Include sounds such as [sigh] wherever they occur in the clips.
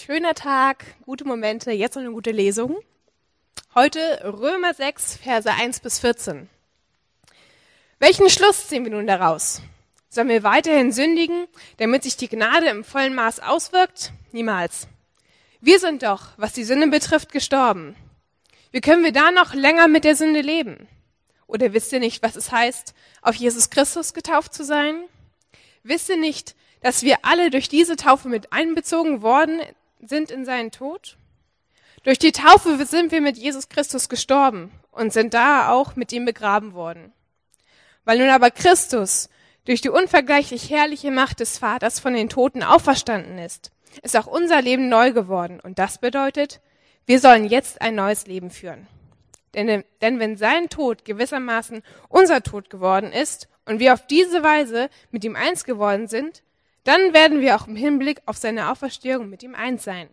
Schöner Tag, gute Momente, jetzt noch eine gute Lesung. Heute Römer 6, Verse 1 bis 14. Welchen Schluss ziehen wir nun daraus? Sollen wir weiterhin sündigen, damit sich die Gnade im vollen Maß auswirkt? Niemals. Wir sind doch, was die Sünde betrifft, gestorben. Wie können wir da noch länger mit der Sünde leben? Oder wisst ihr nicht, was es heißt, auf Jesus Christus getauft zu sein? Wisst ihr nicht, dass wir alle durch diese Taufe mit einbezogen worden sind in seinen Tod? Durch die Taufe sind wir mit Jesus Christus gestorben und sind da auch mit ihm begraben worden. Weil nun aber Christus durch die unvergleichlich herrliche Macht des Vaters von den Toten auferstanden ist, ist auch unser Leben neu geworden. Und das bedeutet, wir sollen jetzt ein neues Leben führen. Denn, denn wenn sein Tod gewissermaßen unser Tod geworden ist und wir auf diese Weise mit ihm eins geworden sind, dann werden wir auch im Hinblick auf seine Auferstehung mit ihm eins sein.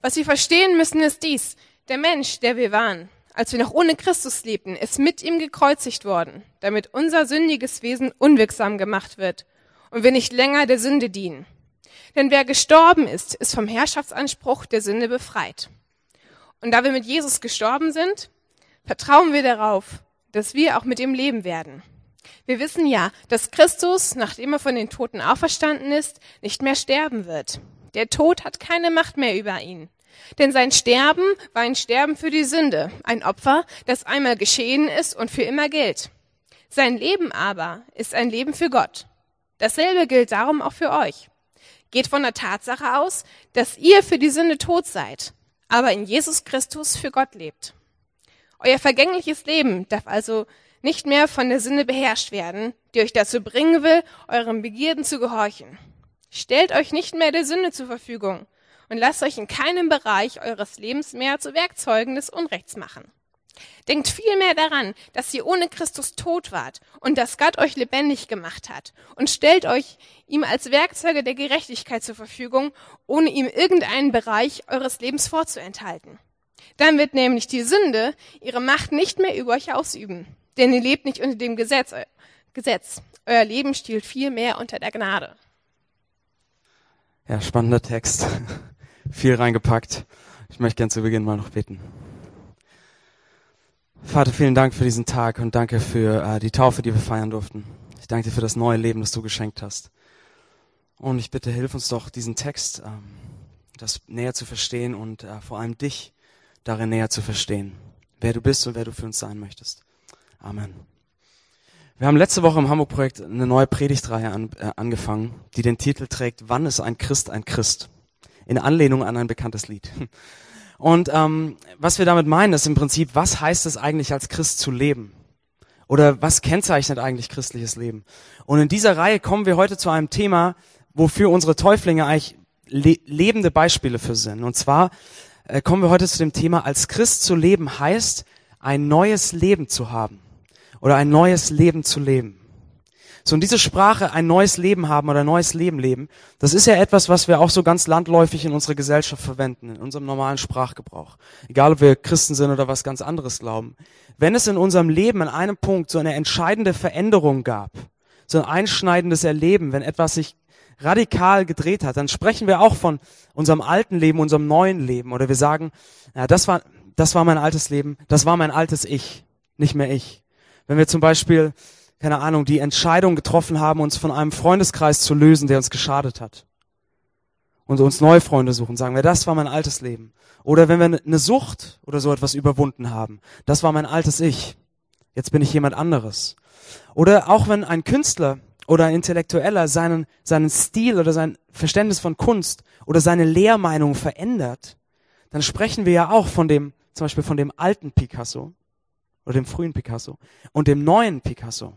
Was wir verstehen müssen, ist dies. Der Mensch, der wir waren, als wir noch ohne Christus lebten, ist mit ihm gekreuzigt worden, damit unser sündiges Wesen unwirksam gemacht wird und wir nicht länger der Sünde dienen. Denn wer gestorben ist, ist vom Herrschaftsanspruch der Sünde befreit. Und da wir mit Jesus gestorben sind, vertrauen wir darauf, dass wir auch mit ihm leben werden. Wir wissen ja, dass Christus, nachdem er von den Toten auferstanden ist, nicht mehr sterben wird. Der Tod hat keine Macht mehr über ihn. Denn sein Sterben war ein Sterben für die Sünde, ein Opfer, das einmal geschehen ist und für immer gilt. Sein Leben aber ist ein Leben für Gott. Dasselbe gilt darum auch für euch. Geht von der Tatsache aus, dass ihr für die Sünde tot seid, aber in Jesus Christus für Gott lebt. Euer vergängliches Leben darf also nicht mehr von der Sünde beherrscht werden, die euch dazu bringen will, euren Begierden zu gehorchen. Stellt euch nicht mehr der Sünde zur Verfügung und lasst euch in keinem Bereich eures Lebens mehr zu Werkzeugen des Unrechts machen. Denkt vielmehr daran, dass ihr ohne Christus tot wart und dass Gott euch lebendig gemacht hat und stellt euch ihm als Werkzeuge der Gerechtigkeit zur Verfügung, ohne ihm irgendeinen Bereich eures Lebens vorzuenthalten. Dann wird nämlich die Sünde ihre Macht nicht mehr über euch ausüben. Denn ihr lebt nicht unter dem Gesetz. Gesetz. Euer Leben stiehlt viel mehr unter der Gnade. Ja, spannender Text. [laughs] viel reingepackt. Ich möchte gern zu Beginn mal noch beten. Vater, vielen Dank für diesen Tag und danke für äh, die Taufe, die wir feiern durften. Ich danke dir für das neue Leben, das du geschenkt hast. Und ich bitte, hilf uns doch, diesen Text, ähm, das näher zu verstehen und äh, vor allem dich darin näher zu verstehen, wer du bist und wer du für uns sein möchtest. Amen. Wir haben letzte Woche im Hamburg-Projekt eine neue Predigtreihe an, äh, angefangen, die den Titel trägt, Wann ist ein Christ ein Christ? In Anlehnung an ein bekanntes Lied. Und ähm, was wir damit meinen, ist im Prinzip, was heißt es eigentlich als Christ zu leben? Oder was kennzeichnet eigentlich christliches Leben? Und in dieser Reihe kommen wir heute zu einem Thema, wofür unsere Täuflinge eigentlich le lebende Beispiele für sind. Und zwar äh, kommen wir heute zu dem Thema, als Christ zu leben heißt, ein neues Leben zu haben oder ein neues Leben zu leben. So, und diese Sprache, ein neues Leben haben oder ein neues Leben leben, das ist ja etwas, was wir auch so ganz landläufig in unserer Gesellschaft verwenden, in unserem normalen Sprachgebrauch. Egal, ob wir Christen sind oder was ganz anderes glauben. Wenn es in unserem Leben an einem Punkt so eine entscheidende Veränderung gab, so ein einschneidendes Erleben, wenn etwas sich radikal gedreht hat, dann sprechen wir auch von unserem alten Leben, unserem neuen Leben. Oder wir sagen, ja, das war, das war mein altes Leben, das war mein altes Ich, nicht mehr ich. Wenn wir zum Beispiel, keine Ahnung, die Entscheidung getroffen haben, uns von einem Freundeskreis zu lösen, der uns geschadet hat. Und uns neue Freunde suchen, sagen wir, das war mein altes Leben. Oder wenn wir eine Sucht oder so etwas überwunden haben, das war mein altes Ich. Jetzt bin ich jemand anderes. Oder auch wenn ein Künstler oder ein Intellektueller seinen, seinen Stil oder sein Verständnis von Kunst oder seine Lehrmeinung verändert, dann sprechen wir ja auch von dem, zum Beispiel von dem alten Picasso oder dem frühen Picasso und dem neuen Picasso.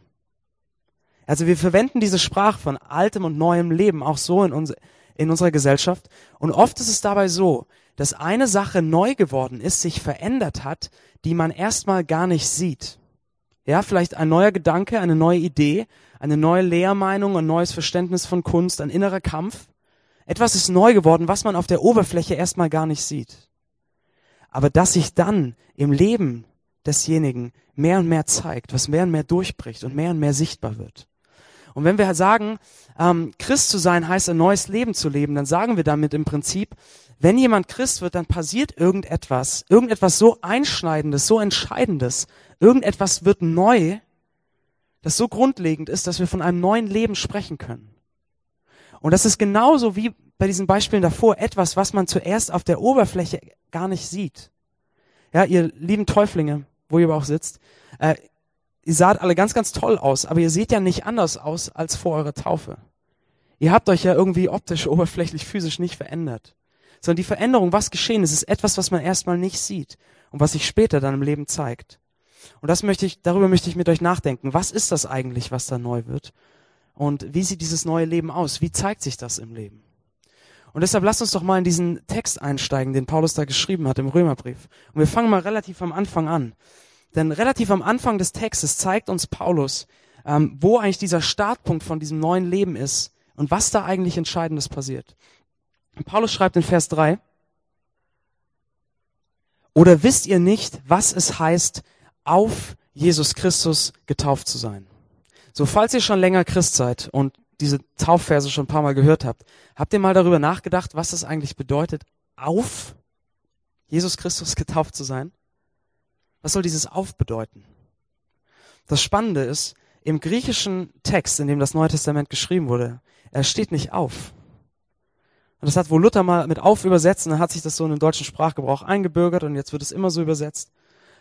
Also wir verwenden diese Sprache von altem und neuem Leben auch so in, uns, in unserer Gesellschaft. Und oft ist es dabei so, dass eine Sache neu geworden ist, sich verändert hat, die man erstmal gar nicht sieht. Ja, vielleicht ein neuer Gedanke, eine neue Idee, eine neue Lehrmeinung, ein neues Verständnis von Kunst, ein innerer Kampf. Etwas ist neu geworden, was man auf der Oberfläche erstmal gar nicht sieht. Aber dass sich dann im Leben desjenigen mehr und mehr zeigt, was mehr und mehr durchbricht und mehr und mehr sichtbar wird. Und wenn wir sagen, ähm, Christ zu sein heißt ein neues Leben zu leben, dann sagen wir damit im Prinzip, wenn jemand Christ wird, dann passiert irgendetwas, irgendetwas so einschneidendes, so entscheidendes, irgendetwas wird neu, das so grundlegend ist, dass wir von einem neuen Leben sprechen können. Und das ist genauso wie bei diesen Beispielen davor etwas, was man zuerst auf der Oberfläche gar nicht sieht. Ja, ihr lieben Täuflinge, wo ihr aber auch sitzt, äh, ihr saht alle ganz, ganz toll aus, aber ihr seht ja nicht anders aus als vor eurer Taufe. Ihr habt euch ja irgendwie optisch, [laughs] oberflächlich, physisch nicht verändert. Sondern die Veränderung, was geschehen ist, ist etwas, was man erstmal nicht sieht und was sich später dann im Leben zeigt. Und das möchte ich, darüber möchte ich mit euch nachdenken. Was ist das eigentlich, was da neu wird? Und wie sieht dieses neue Leben aus? Wie zeigt sich das im Leben? Und deshalb lasst uns doch mal in diesen Text einsteigen, den Paulus da geschrieben hat im Römerbrief. Und wir fangen mal relativ am Anfang an. Denn relativ am Anfang des Textes zeigt uns Paulus, ähm, wo eigentlich dieser Startpunkt von diesem neuen Leben ist und was da eigentlich Entscheidendes passiert. Paulus schreibt in Vers 3, oder wisst ihr nicht, was es heißt, auf Jesus Christus getauft zu sein? So, falls ihr schon länger Christ seid und diese Taufverse schon ein paar Mal gehört habt, habt ihr mal darüber nachgedacht, was es eigentlich bedeutet, auf Jesus Christus [laughs] getauft zu sein? Was soll dieses auf bedeuten? Das Spannende ist, im griechischen Text, in dem das Neue Testament geschrieben wurde, er steht nicht auf. Und das hat wohl Luther mal mit auf übersetzt und dann hat sich das so in den deutschen Sprachgebrauch eingebürgert und jetzt wird es immer so übersetzt.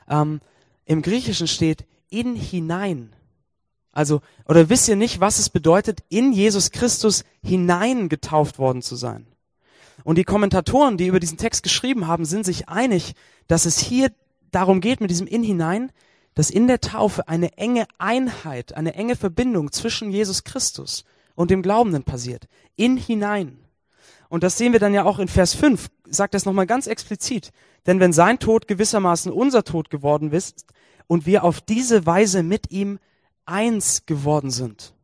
Ähm, Im Griechischen steht in hinein. Also, oder wisst ihr nicht, was es bedeutet, in Jesus Christus hinein getauft worden zu sein? Und die Kommentatoren, die über diesen Text geschrieben haben, sind sich einig, dass es hier darum geht, mit diesem in hinein, dass in der Taufe eine enge Einheit, eine enge Verbindung zwischen Jesus Christus und dem Glaubenden passiert. In hinein. Und das sehen wir dann ja auch in Vers 5, sagt das nochmal ganz explizit. Denn wenn sein Tod gewissermaßen unser Tod geworden ist und wir auf diese Weise mit ihm eins geworden sind.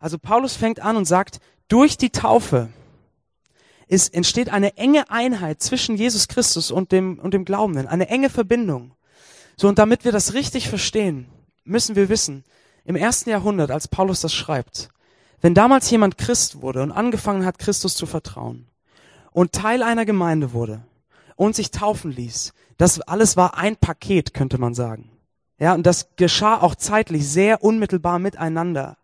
Also Paulus fängt an und sagt, durch die Taufe ist, entsteht eine enge Einheit zwischen Jesus Christus und dem, und dem Glaubenden, eine enge Verbindung. So, und damit wir das richtig verstehen, müssen wir wissen, im ersten Jahrhundert, als Paulus das schreibt, wenn damals jemand Christ wurde und angefangen hat, Christus zu vertrauen und Teil einer Gemeinde wurde und sich taufen ließ, das alles war ein Paket, könnte man sagen. Ja, und das geschah auch zeitlich sehr unmittelbar miteinander.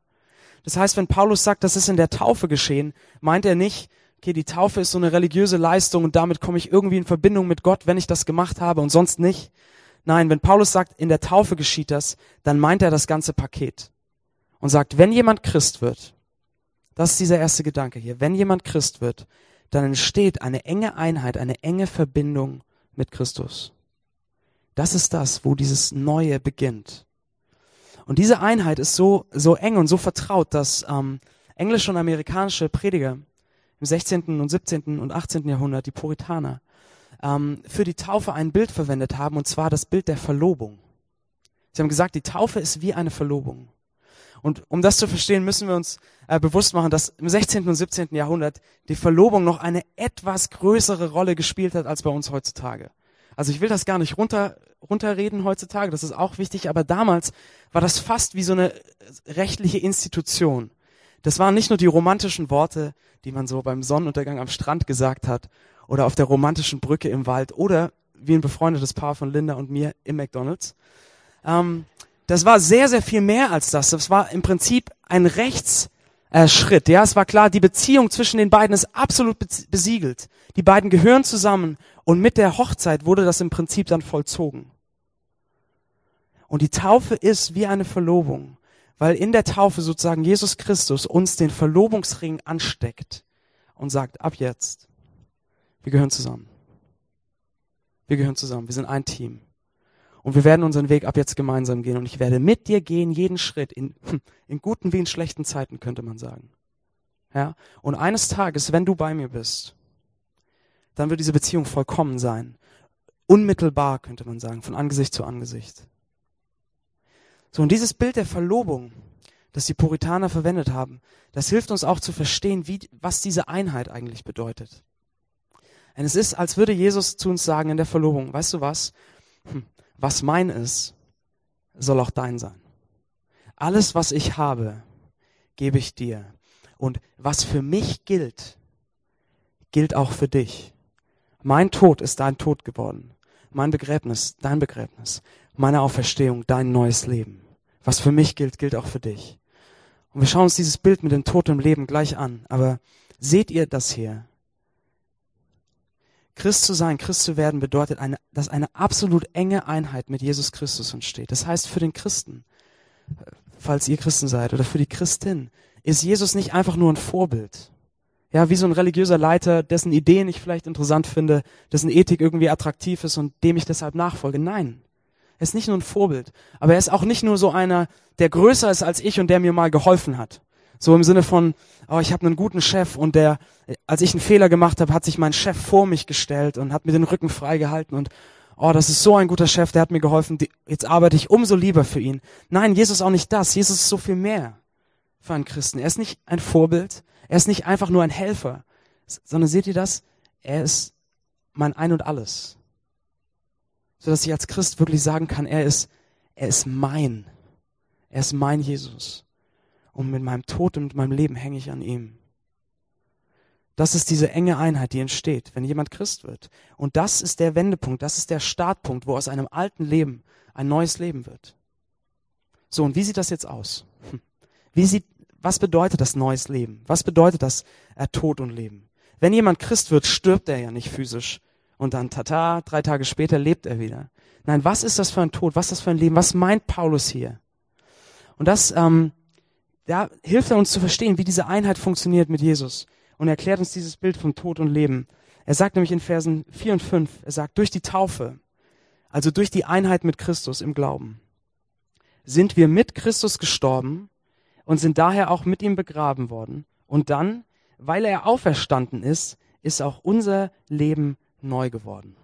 Das heißt, wenn Paulus sagt, das ist in der Taufe geschehen, meint er nicht, okay, die Taufe ist so eine religiöse Leistung und damit komme ich irgendwie in Verbindung mit Gott, wenn ich das gemacht habe und sonst nicht. Nein, wenn Paulus sagt, in der Taufe geschieht das, dann meint er das ganze Paket und sagt, wenn jemand Christ wird, das ist dieser erste Gedanke hier, wenn jemand Christ wird, dann entsteht eine enge Einheit, eine enge Verbindung mit Christus. Das ist das, wo dieses Neue beginnt. Und diese Einheit ist so, so eng und so vertraut, dass ähm, englische und amerikanische Prediger im 16. und 17. und 18. Jahrhundert, die Puritaner, ähm, für die Taufe ein Bild verwendet haben, und zwar das Bild der Verlobung. Sie haben gesagt, die Taufe ist wie eine Verlobung. Und um das zu verstehen, müssen wir uns äh, bewusst machen, dass im 16. und 17. Jahrhundert die Verlobung noch eine etwas größere Rolle gespielt hat als bei uns heutzutage. Also ich will das gar nicht runter, runterreden heutzutage, das ist auch wichtig, aber damals war das fast wie so eine rechtliche Institution. Das waren nicht nur die romantischen Worte, die man so beim Sonnenuntergang am Strand gesagt hat oder auf der romantischen Brücke im Wald oder wie ein befreundetes Paar von Linda und mir im McDonald's. Ähm, das war sehr, sehr viel mehr als das. Das war im Prinzip ein Rechtsschritt. Ja, es war klar, die Beziehung zwischen den beiden ist absolut besiegelt. Die beiden gehören zusammen und mit der Hochzeit wurde das im Prinzip dann vollzogen. Und die Taufe ist wie eine Verlobung, weil in der Taufe sozusagen Jesus Christus uns den Verlobungsring ansteckt und sagt, ab jetzt, wir gehören zusammen. Wir gehören zusammen, wir sind ein Team. Und wir werden unseren Weg ab jetzt gemeinsam gehen. Und ich werde mit dir gehen, jeden Schritt, in, [clears throat] in guten wie in schlechten Zeiten, könnte man sagen. Ja? Und eines Tages, wenn du bei mir bist, dann wird diese Beziehung vollkommen sein. Unmittelbar, könnte man sagen, von Angesicht zu Angesicht. So, und dieses Bild der Verlobung, das die Puritaner verwendet haben, das hilft uns auch zu verstehen, wie, was diese Einheit eigentlich bedeutet. Denn es ist, als würde Jesus zu uns sagen in der Verlobung, weißt du was? Hm, was mein ist, soll auch dein sein. Alles, was ich habe, gebe ich dir. Und was für mich gilt, gilt auch für dich. Mein Tod ist dein Tod geworden. Mein Begräbnis, dein Begräbnis. Meine Auferstehung, dein neues Leben. Was für mich gilt, gilt auch für dich. Und wir schauen uns dieses Bild mit dem Tod im Leben gleich an. Aber seht ihr das hier? Christ zu sein, Christ zu werden, bedeutet, eine, dass eine absolut enge Einheit mit Jesus Christus entsteht. Das heißt, für den Christen, falls ihr Christen seid, oder für die Christin, ist Jesus nicht einfach nur ein Vorbild. Ja, wie so ein religiöser Leiter, dessen Ideen ich vielleicht interessant finde, dessen Ethik irgendwie attraktiv ist und dem ich deshalb nachfolge. Nein. Er ist nicht nur ein Vorbild, aber er ist auch nicht nur so einer, der größer ist als ich und der mir mal geholfen hat. So im Sinne von, oh, ich habe einen guten Chef und der, als ich einen Fehler gemacht habe, hat sich mein Chef vor mich gestellt und hat mir den Rücken frei gehalten und oh, das ist so ein guter Chef, der hat mir geholfen, jetzt arbeite ich umso lieber für ihn. Nein, Jesus ist auch nicht das. Jesus ist so viel mehr für einen Christen. Er ist nicht ein Vorbild, er ist nicht einfach nur ein Helfer, sondern seht ihr das? Er ist mein Ein und Alles. So dass ich als Christ wirklich sagen kann, er ist, er ist mein. Er ist mein Jesus und mit meinem Tod und mit meinem Leben hänge ich an ihm. Das ist diese enge Einheit, die entsteht, wenn jemand Christ wird. Und das ist der Wendepunkt, das ist der Startpunkt, wo aus einem alten Leben ein neues Leben wird. So, und wie sieht das jetzt aus? Hm. Wie sieht, was bedeutet das neues Leben? Was bedeutet das äh, Tod und Leben? Wenn jemand Christ wird, stirbt er ja nicht physisch und dann tata, drei Tage später lebt er wieder. Nein, was ist das für ein Tod? Was ist das für ein Leben? Was meint Paulus hier? Und das ähm, da hilft er uns zu verstehen, wie diese Einheit funktioniert mit Jesus und erklärt uns dieses Bild von Tod und Leben. Er sagt nämlich in Versen 4 und 5, er sagt, durch die Taufe, also durch die Einheit mit Christus im Glauben, sind wir mit Christus gestorben und sind daher auch mit ihm begraben worden. Und dann, weil er auferstanden ist, ist auch unser Leben neu geworden.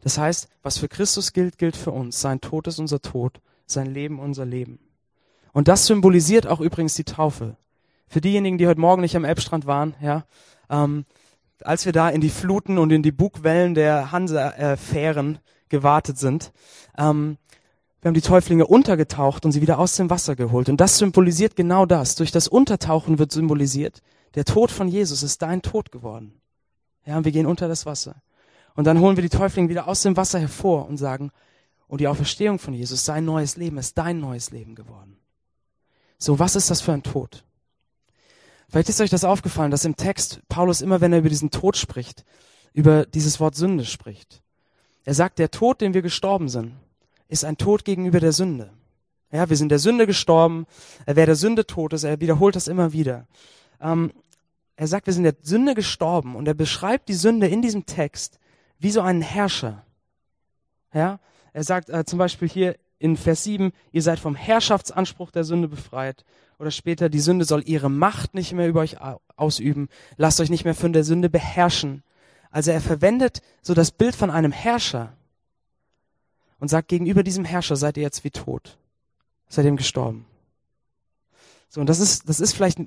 Das heißt, was für Christus gilt, gilt für uns. Sein Tod ist unser Tod, sein Leben unser Leben. Und das symbolisiert auch übrigens die Taufe. Für diejenigen, die heute Morgen nicht am Elbstrand waren, ja, ähm, als wir da in die Fluten und in die Bugwellen der Hansa-Fähren gewartet sind, ähm, wir haben die Täuflinge untergetaucht und sie wieder aus dem Wasser geholt. Und das symbolisiert genau das. Durch das Untertauchen wird symbolisiert, der Tod von Jesus ist dein Tod geworden. Ja, und wir gehen unter das Wasser. Und dann holen wir die Täuflinge wieder aus dem Wasser hervor und sagen, und die Auferstehung von Jesus, sein neues Leben ist dein neues Leben geworden. So, was ist das für ein Tod? Vielleicht ist euch das aufgefallen, dass im Text Paulus immer, wenn er über diesen Tod spricht, über dieses Wort Sünde spricht. Er sagt, der Tod, den wir gestorben sind, ist ein Tod gegenüber der Sünde. Ja, wir sind der Sünde gestorben. Wer der Sünde tot ist, er wiederholt das immer wieder. Ähm, er sagt, wir sind der Sünde gestorben und er beschreibt die Sünde in diesem Text wie so einen Herrscher. Ja, er sagt äh, zum Beispiel hier in Vers 7, ihr seid vom Herrschaftsanspruch der Sünde befreit. Oder später, die Sünde soll ihre Macht nicht mehr über euch ausüben. Lasst euch nicht mehr von der Sünde beherrschen. Also er verwendet so das Bild von einem Herrscher und sagt, gegenüber diesem Herrscher seid ihr jetzt wie tot. Seid ihm gestorben. So, und das ist, das ist vielleicht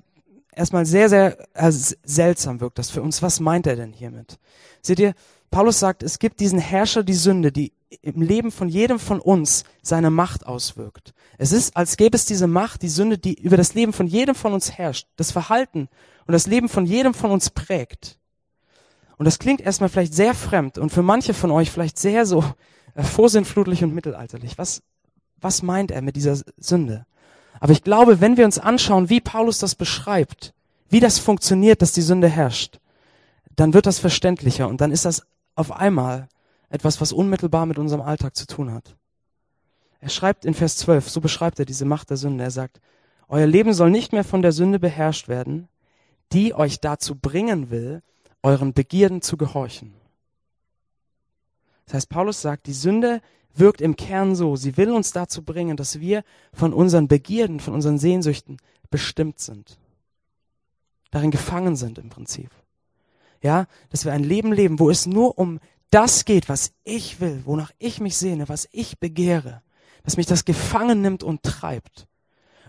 erstmal sehr, sehr also seltsam wirkt das für uns. Was meint er denn hiermit? Seht ihr, Paulus sagt, es gibt diesen Herrscher, die Sünde, die im Leben von jedem von uns seine Macht auswirkt. Es ist, als gäbe es diese Macht, die Sünde, die über das Leben von jedem von uns herrscht, das Verhalten und das Leben von jedem von uns prägt. Und das klingt erstmal vielleicht sehr fremd und für manche von euch vielleicht sehr so äh, vorsinnflutlich und mittelalterlich. Was, was meint er mit dieser Sünde? Aber ich glaube, wenn wir uns anschauen, wie Paulus das beschreibt, wie das funktioniert, dass die Sünde herrscht, dann wird das verständlicher und dann ist das auf einmal etwas, was unmittelbar mit unserem Alltag zu tun hat. Er schreibt in Vers 12, so beschreibt er diese Macht der Sünde. Er sagt, euer Leben soll nicht mehr von der Sünde beherrscht werden, die euch dazu bringen will, euren Begierden zu gehorchen. Das heißt, Paulus sagt, die Sünde wirkt im Kern so, sie will uns dazu bringen, dass wir von unseren Begierden, von unseren Sehnsüchten bestimmt sind. Darin gefangen sind im Prinzip. Ja, dass wir ein Leben leben, wo es nur um das geht, was ich will, wonach ich mich sehne, was ich begehre, dass mich das gefangen nimmt und treibt.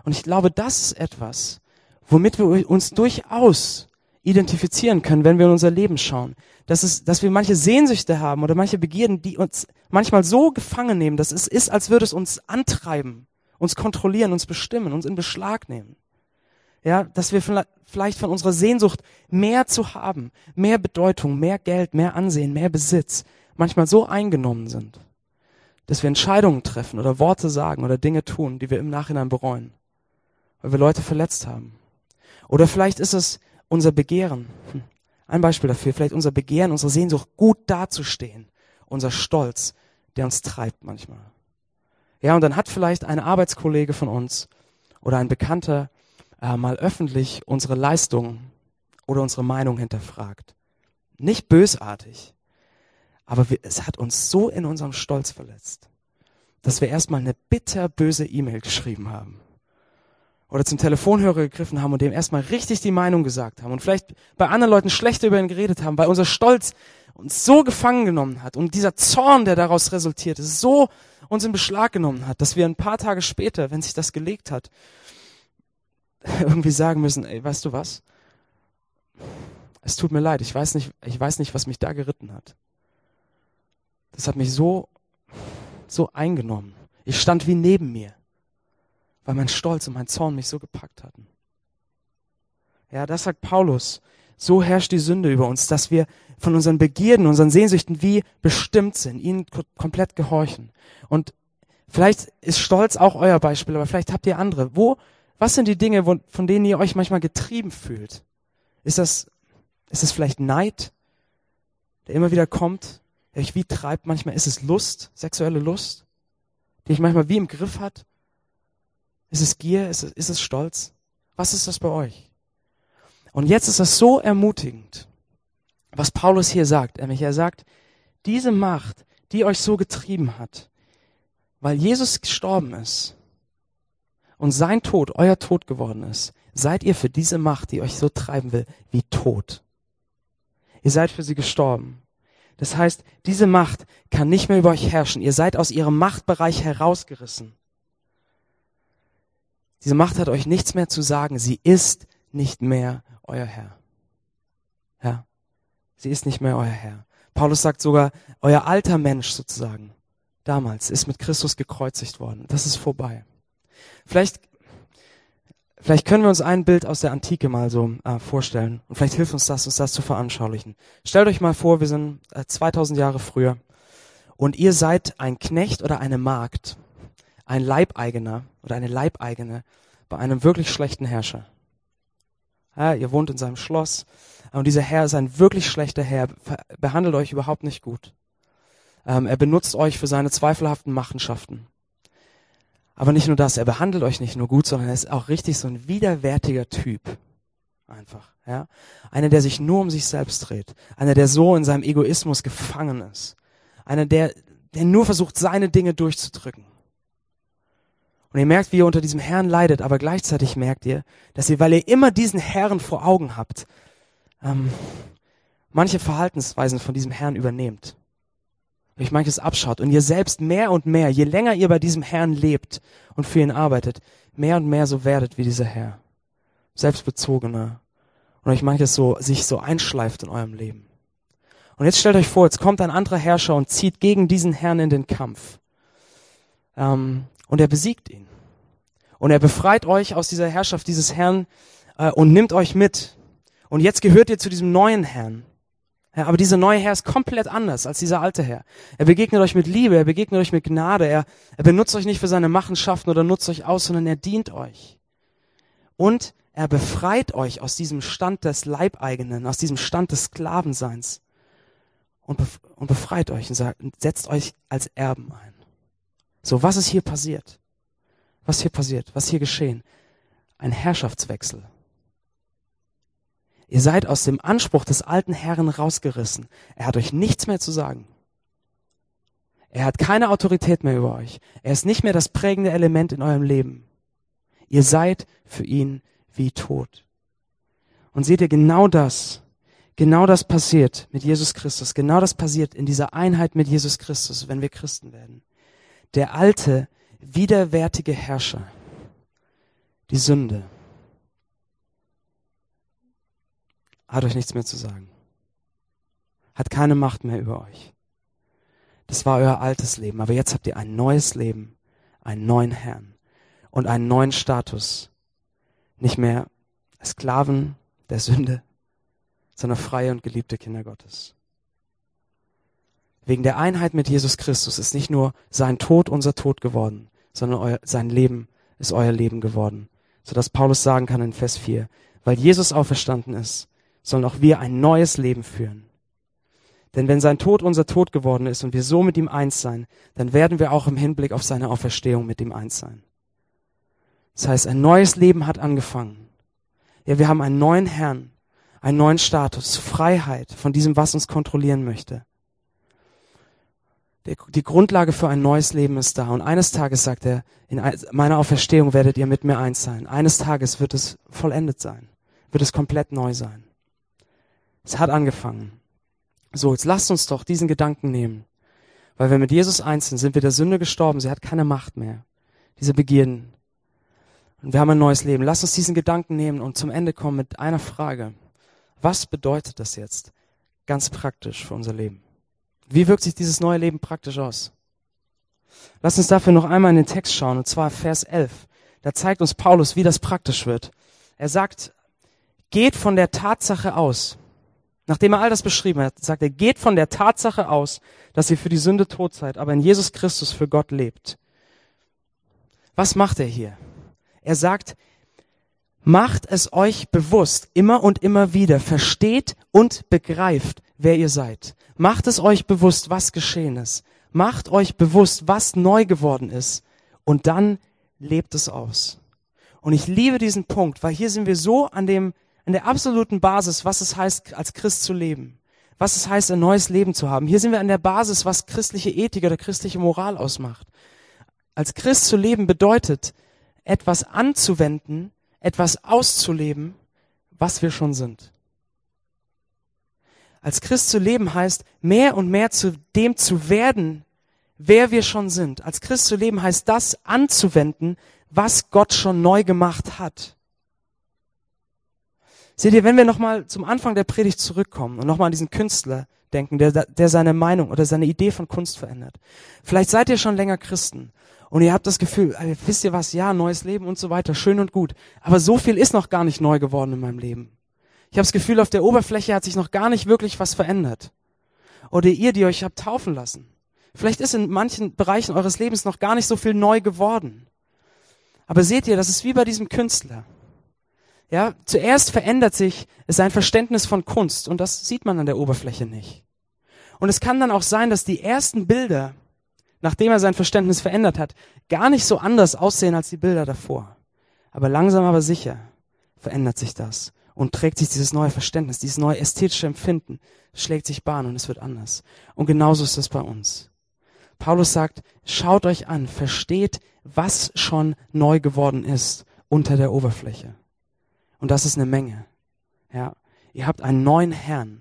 Und ich glaube, das ist etwas, womit wir uns durchaus identifizieren können, wenn wir in unser Leben schauen. Dass, es, dass wir manche Sehnsüchte haben oder manche Begierden, die uns manchmal so gefangen nehmen, dass es ist, als würde es uns antreiben, uns kontrollieren, uns bestimmen, uns in Beschlag nehmen. Ja, dass wir vielleicht von unserer Sehnsucht mehr zu haben, mehr Bedeutung, mehr Geld, mehr Ansehen, mehr Besitz, manchmal so eingenommen sind, dass wir Entscheidungen treffen oder Worte sagen oder Dinge tun, die wir im Nachhinein bereuen, weil wir Leute verletzt haben. Oder vielleicht ist es unser Begehren. Hm. Ein Beispiel dafür, vielleicht unser Begehren, unsere Sehnsucht, gut dazustehen, unser Stolz, der uns treibt manchmal. Ja, und dann hat vielleicht ein Arbeitskollege von uns oder ein Bekannter äh, mal öffentlich unsere Leistung oder unsere Meinung hinterfragt. Nicht bösartig, aber wir, es hat uns so in unserem Stolz verletzt, dass wir erstmal eine bitterböse E-Mail geschrieben haben. Oder zum Telefonhörer gegriffen haben und dem erstmal richtig die Meinung gesagt haben und vielleicht bei anderen Leuten schlechter über ihn geredet haben, weil unser Stolz uns so gefangen genommen hat und dieser Zorn, der daraus resultiert ist, so uns in Beschlag genommen hat, dass wir ein paar Tage später, wenn sich das gelegt hat, [laughs] irgendwie sagen müssen, ey, weißt du was? Es tut mir leid, ich weiß nicht, ich weiß nicht, was mich da geritten hat. Das hat mich so, so eingenommen. Ich stand wie neben mir, weil mein Stolz und mein Zorn mich so gepackt hatten. Ja, das sagt Paulus. So herrscht die Sünde über uns, dass wir von unseren Begierden, unseren Sehnsüchten wie bestimmt sind, ihnen komplett gehorchen. Und vielleicht ist Stolz auch euer Beispiel, aber vielleicht habt ihr andere. Wo was sind die Dinge, von denen ihr euch manchmal getrieben fühlt? Ist das, ist es vielleicht Neid, der immer wieder kommt, der euch wie treibt? Manchmal ist es Lust, sexuelle Lust, die euch manchmal wie im Griff hat. Ist es Gier? Ist es, ist es Stolz? Was ist das bei euch? Und jetzt ist das so ermutigend, was Paulus hier sagt. Er sagt, diese Macht, die euch so getrieben hat, weil Jesus gestorben ist, und sein Tod euer Tod geworden ist, seid ihr für diese Macht, die euch so treiben will, wie tot. Ihr seid für sie gestorben. Das heißt, diese Macht kann nicht mehr über euch herrschen. Ihr seid aus ihrem Machtbereich herausgerissen. Diese Macht hat euch nichts mehr zu sagen. Sie ist nicht mehr euer Herr. Ja. Sie ist nicht mehr euer Herr. Paulus sagt sogar, euer alter Mensch sozusagen, damals, ist mit Christus gekreuzigt worden. Das ist vorbei. Vielleicht, vielleicht können wir uns ein Bild aus der Antike mal so äh, vorstellen. Und vielleicht hilft uns das, uns das zu veranschaulichen. Stellt euch mal vor, wir sind äh, 2000 Jahre früher und ihr seid ein Knecht oder eine Magd, ein Leibeigener oder eine Leibeigene bei einem wirklich schlechten Herrscher. Ja, ihr wohnt in seinem Schloss und dieser Herr ist ein wirklich schlechter Herr, behandelt euch überhaupt nicht gut. Ähm, er benutzt euch für seine zweifelhaften Machenschaften. Aber nicht nur das, er behandelt euch nicht nur gut, sondern er ist auch richtig so ein widerwärtiger Typ. Einfach, ja. Einer, der sich nur um sich selbst dreht. Einer, der so in seinem Egoismus gefangen ist. Einer, der, der nur versucht, seine Dinge durchzudrücken. Und ihr merkt, wie ihr unter diesem Herrn leidet, aber gleichzeitig merkt ihr, dass ihr, weil ihr immer diesen Herrn vor Augen habt, ähm, manche Verhaltensweisen von diesem Herrn übernehmt euch manches abschaut und ihr selbst mehr und mehr, je länger ihr bei diesem Herrn lebt und für ihn arbeitet, mehr und mehr so werdet wie dieser Herr. Selbstbezogener. Und euch manches so, sich so einschleift in eurem Leben. Und jetzt stellt euch vor, jetzt kommt ein anderer Herrscher und zieht gegen diesen Herrn in den Kampf. Ähm, und er besiegt ihn. Und er befreit euch aus dieser Herrschaft dieses Herrn äh, und nimmt euch mit. Und jetzt gehört ihr zu diesem neuen Herrn. Ja, aber dieser neue Herr ist komplett anders als dieser alte Herr. Er begegnet euch mit Liebe, er begegnet euch mit Gnade, er, er benutzt euch nicht für seine Machenschaften oder nutzt euch aus, sondern er dient euch. Und er befreit euch aus diesem Stand des Leibeigenen, aus diesem Stand des Sklavenseins und, bef und befreit euch und sagt, setzt euch als Erben ein. So, was ist hier passiert? Was hier passiert? Was hier geschehen? Ein Herrschaftswechsel. Ihr seid aus dem Anspruch des alten Herrn rausgerissen. Er hat euch nichts mehr zu sagen. Er hat keine Autorität mehr über euch. Er ist nicht mehr das prägende Element in eurem Leben. Ihr seid für ihn wie tot. Und seht ihr, genau das, genau das passiert mit Jesus Christus. Genau das passiert in dieser Einheit mit Jesus Christus, wenn wir Christen werden. Der alte, widerwärtige Herrscher, die Sünde, hat euch nichts mehr zu sagen. Hat keine Macht mehr über euch. Das war euer altes Leben, aber jetzt habt ihr ein neues Leben, einen neuen Herrn und einen neuen Status. Nicht mehr Sklaven der Sünde, sondern freie und geliebte Kinder Gottes. Wegen der Einheit mit Jesus Christus ist nicht nur sein Tod unser Tod geworden, sondern euer, sein Leben ist euer Leben geworden. Sodass Paulus sagen kann in Vers 4, weil Jesus auferstanden ist, sollen auch wir ein neues Leben führen. Denn wenn sein Tod unser Tod geworden ist und wir so mit ihm eins sein, dann werden wir auch im Hinblick auf seine Auferstehung mit ihm eins sein. Das heißt, ein neues Leben hat angefangen. Ja, wir haben einen neuen Herrn, einen neuen Status, Freiheit von diesem, was uns kontrollieren möchte. Die Grundlage für ein neues Leben ist da. Und eines Tages, sagt er, in meiner Auferstehung werdet ihr mit mir eins sein. Eines Tages wird es vollendet sein, wird es komplett neu sein. Es hat angefangen. So, jetzt lasst uns doch diesen Gedanken nehmen. Weil wir mit Jesus eins sind, sind wir der Sünde gestorben. Sie hat keine Macht mehr. Diese Begierden. Und wir haben ein neues Leben. Lasst uns diesen Gedanken nehmen und zum Ende kommen mit einer Frage. Was bedeutet das jetzt ganz praktisch für unser Leben? Wie wirkt sich dieses neue Leben praktisch aus? Lass uns dafür noch einmal in den Text schauen, und zwar Vers 11. Da zeigt uns Paulus, wie das praktisch wird. Er sagt, geht von der Tatsache aus, nachdem er all das beschrieben hat, sagt er, geht von der Tatsache aus, dass ihr für die Sünde tot seid, aber in Jesus Christus für Gott lebt. Was macht er hier? Er sagt, macht es euch bewusst, immer und immer wieder, versteht und begreift, wer ihr seid. Macht es euch bewusst, was geschehen ist. Macht euch bewusst, was neu geworden ist. Und dann lebt es aus. Und ich liebe diesen Punkt, weil hier sind wir so an dem, an der absoluten Basis, was es heißt, als Christ zu leben. Was es heißt, ein neues Leben zu haben. Hier sind wir an der Basis, was christliche Ethik oder christliche Moral ausmacht. Als Christ zu leben bedeutet, etwas anzuwenden, etwas auszuleben, was wir schon sind. Als Christ zu leben heißt, mehr und mehr zu dem zu werden, wer wir schon sind. Als Christ zu leben heißt das anzuwenden, was Gott schon neu gemacht hat. Seht ihr, wenn wir nochmal zum Anfang der Predigt zurückkommen und nochmal an diesen Künstler denken, der, der seine Meinung oder seine Idee von Kunst verändert. Vielleicht seid ihr schon länger Christen und ihr habt das Gefühl, wisst ihr was, ja, neues Leben und so weiter, schön und gut. Aber so viel ist noch gar nicht neu geworden in meinem Leben. Ich habe das Gefühl, auf der Oberfläche hat sich noch gar nicht wirklich was verändert. Oder ihr, die euch habt taufen lassen. Vielleicht ist in manchen Bereichen eures Lebens noch gar nicht so viel neu geworden. Aber seht ihr, das ist wie bei diesem Künstler. Ja, zuerst verändert sich sein Verständnis von Kunst und das sieht man an der Oberfläche nicht. Und es kann dann auch sein, dass die ersten Bilder, nachdem er sein Verständnis verändert hat, gar nicht so anders aussehen als die Bilder davor. Aber langsam aber sicher verändert sich das und trägt sich dieses neue Verständnis, dieses neue ästhetische Empfinden, schlägt sich Bahn und es wird anders. Und genauso ist es bei uns. Paulus sagt, schaut euch an, versteht, was schon neu geworden ist unter der Oberfläche. Und das ist eine Menge. Ja, ihr habt einen neuen Herrn,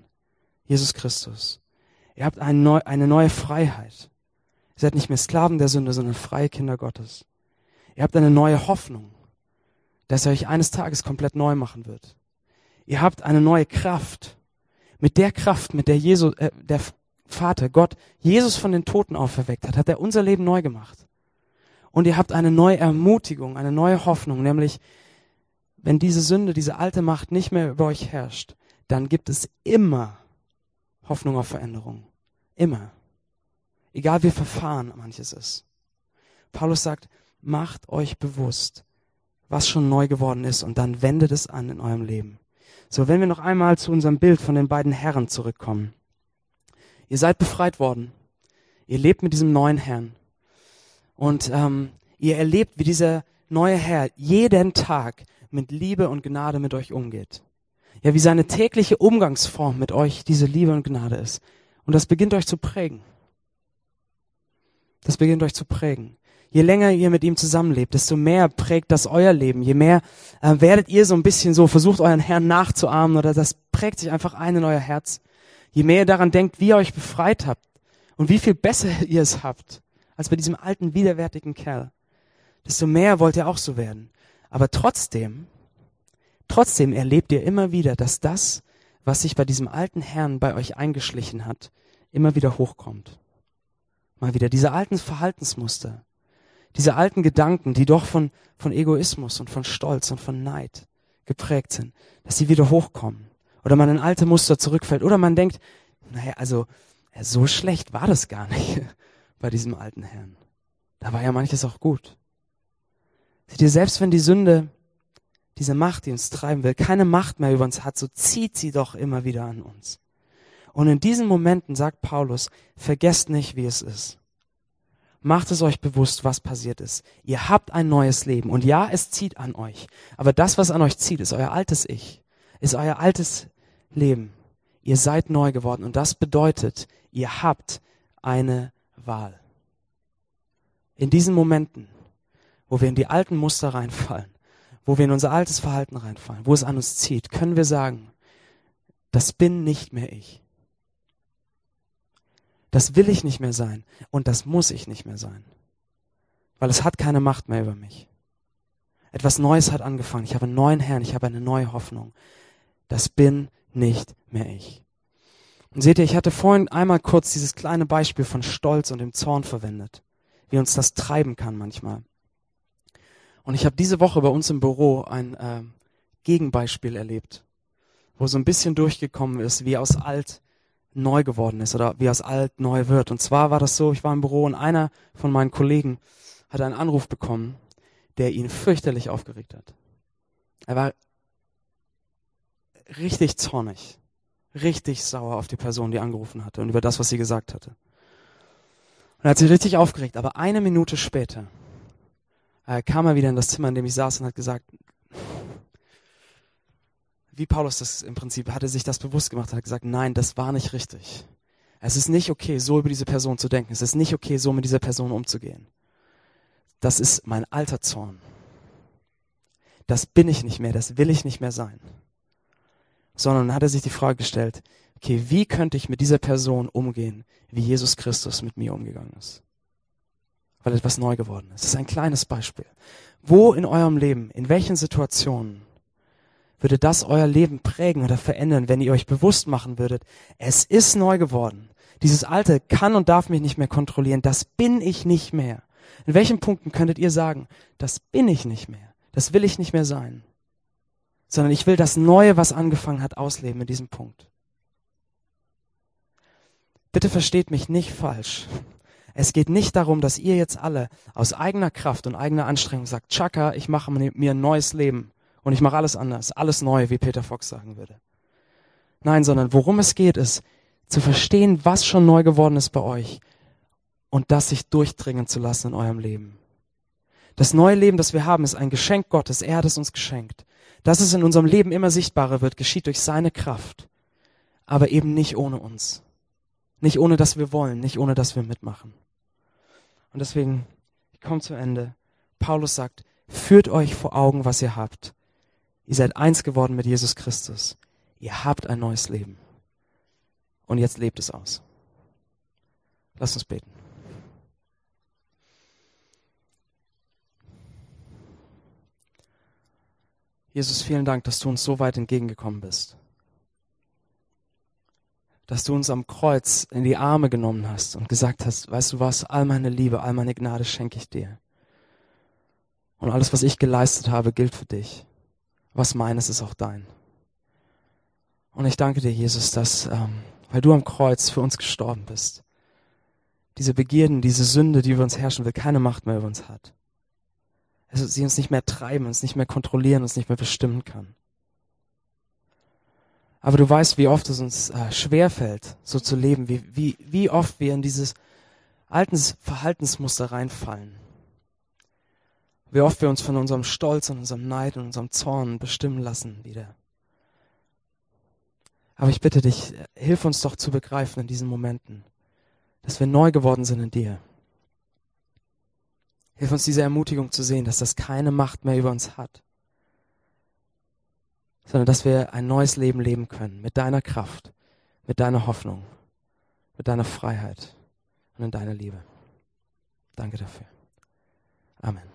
Jesus Christus. Ihr habt eine neue, eine neue Freiheit. Ihr seid nicht mehr Sklaven der Sünde, sondern freie Kinder Gottes. Ihr habt eine neue Hoffnung, dass er euch eines Tages komplett neu machen wird. Ihr habt eine neue Kraft. Mit der Kraft, mit der Jesus, äh, der Vater, Gott, Jesus von den Toten auferweckt hat, hat er unser Leben neu gemacht. Und ihr habt eine neue Ermutigung, eine neue Hoffnung, nämlich, wenn diese Sünde, diese alte Macht nicht mehr über euch herrscht, dann gibt es immer Hoffnung auf Veränderung. Immer. Egal wie verfahren manches ist. Paulus sagt, macht euch bewusst, was schon neu geworden ist und dann wendet es an in eurem Leben. So, wenn wir noch einmal zu unserem Bild von den beiden Herren zurückkommen. Ihr seid befreit worden. Ihr lebt mit diesem neuen Herrn. Und ähm, ihr erlebt, wie dieser neue Herr jeden Tag mit Liebe und Gnade mit euch umgeht. Ja, wie seine tägliche Umgangsform mit euch diese Liebe und Gnade ist. Und das beginnt euch zu prägen. Das beginnt euch zu prägen. Je länger ihr mit ihm zusammenlebt, desto mehr prägt das euer Leben. Je mehr äh, werdet ihr so ein bisschen so, versucht euren Herrn nachzuahmen oder das prägt sich einfach ein in euer Herz. Je mehr ihr daran denkt, wie ihr euch befreit habt und wie viel besser [laughs] ihr es habt als bei diesem alten, widerwärtigen Kerl, desto mehr wollt ihr auch so werden. Aber trotzdem, trotzdem erlebt ihr immer wieder, dass das, was sich bei diesem alten Herrn bei euch eingeschlichen hat, immer wieder hochkommt. Mal wieder diese alten Verhaltensmuster, diese alten Gedanken, die doch von, von Egoismus und von Stolz und von Neid geprägt sind, dass sie wieder hochkommen. Oder man in alte Muster zurückfällt. Oder man denkt, naja, also so schlecht war das gar nicht [laughs] bei diesem alten Herrn. Da war ja manches auch gut. Seht ihr, selbst wenn die Sünde, diese Macht, die uns treiben will, keine Macht mehr über uns hat, so zieht sie doch immer wieder an uns. Und in diesen Momenten sagt Paulus, vergesst nicht, wie es ist. Macht es euch bewusst, was passiert ist. Ihr habt ein neues Leben. Und ja, es zieht an euch. Aber das, was an euch zieht, ist euer altes Ich. Ist euer altes Leben. Ihr seid neu geworden. Und das bedeutet, ihr habt eine Wahl. In diesen Momenten, wo wir in die alten Muster reinfallen, wo wir in unser altes Verhalten reinfallen, wo es an uns zieht, können wir sagen, das bin nicht mehr ich. Das will ich nicht mehr sein und das muss ich nicht mehr sein. Weil es hat keine Macht mehr über mich. Etwas Neues hat angefangen. Ich habe einen neuen Herrn, ich habe eine neue Hoffnung. Das bin nicht mehr ich. Und seht ihr, ich hatte vorhin einmal kurz dieses kleine Beispiel von Stolz und dem Zorn verwendet, wie uns das treiben kann manchmal. Und ich habe diese Woche bei uns im Büro ein äh, Gegenbeispiel erlebt, wo so ein bisschen durchgekommen ist, wie aus alt neu geworden ist oder wie aus alt neu wird. Und zwar war das so, ich war im Büro und einer von meinen Kollegen hat einen Anruf bekommen, der ihn fürchterlich aufgeregt hat. Er war richtig zornig, richtig sauer auf die Person, die angerufen hatte und über das, was sie gesagt hatte. Und er hat sich richtig aufgeregt, aber eine Minute später äh, kam er wieder in das Zimmer, in dem ich saß und hat gesagt, wie Paulus das im Prinzip hatte sich das bewusst gemacht, hat gesagt, nein, das war nicht richtig. Es ist nicht okay, so über diese Person zu denken. Es ist nicht okay, so mit dieser Person umzugehen. Das ist mein alter Zorn. Das bin ich nicht mehr, das will ich nicht mehr sein. Sondern hat er sich die Frage gestellt, okay, wie könnte ich mit dieser Person umgehen, wie Jesus Christus mit mir umgegangen ist? Weil etwas neu geworden ist. Das ist ein kleines Beispiel. Wo in eurem Leben, in welchen Situationen würde das euer Leben prägen oder verändern, wenn ihr euch bewusst machen würdet, es ist neu geworden. Dieses Alte kann und darf mich nicht mehr kontrollieren. Das bin ich nicht mehr. In welchen Punkten könntet ihr sagen, das bin ich nicht mehr. Das will ich nicht mehr sein. Sondern ich will das Neue, was angefangen hat, ausleben in diesem Punkt. Bitte versteht mich nicht falsch. Es geht nicht darum, dass ihr jetzt alle aus eigener Kraft und eigener Anstrengung sagt, Chaka, ich mache mir ein neues Leben und ich mache alles anders, alles neu, wie Peter Fox sagen würde. Nein, sondern worum es geht, ist zu verstehen, was schon neu geworden ist bei euch und das sich durchdringen zu lassen in eurem Leben. Das neue Leben, das wir haben, ist ein Geschenk Gottes. Er hat es uns geschenkt. Dass es in unserem Leben immer sichtbarer wird, geschieht durch seine Kraft, aber eben nicht ohne uns. Nicht ohne, dass wir wollen, nicht ohne, dass wir mitmachen. Und deswegen, ich komme zu Ende. Paulus sagt, führt euch vor Augen, was ihr habt Ihr seid eins geworden mit Jesus Christus. Ihr habt ein neues Leben. Und jetzt lebt es aus. Lasst uns beten. Jesus, vielen Dank, dass du uns so weit entgegengekommen bist. Dass du uns am Kreuz in die Arme genommen hast und gesagt hast, weißt du was, all meine Liebe, all meine Gnade schenke ich dir. Und alles, was ich geleistet habe, gilt für dich was meines ist auch dein. Und ich danke dir, Jesus, dass, ähm, weil du am Kreuz für uns gestorben bist, diese Begierden, diese Sünde, die über uns herrschen will, keine Macht mehr über uns hat. Also sie uns nicht mehr treiben, uns nicht mehr kontrollieren, uns nicht mehr bestimmen kann. Aber du weißt, wie oft es uns äh, schwerfällt, so zu leben, wie, wie, wie oft wir in dieses alten Verhaltensmuster reinfallen wie oft wir uns von unserem Stolz und unserem Neid und unserem Zorn bestimmen lassen wieder. Aber ich bitte dich, hilf uns doch zu begreifen in diesen Momenten, dass wir neu geworden sind in dir. Hilf uns diese Ermutigung zu sehen, dass das keine Macht mehr über uns hat, sondern dass wir ein neues Leben leben können mit deiner Kraft, mit deiner Hoffnung, mit deiner Freiheit und in deiner Liebe. Danke dafür. Amen.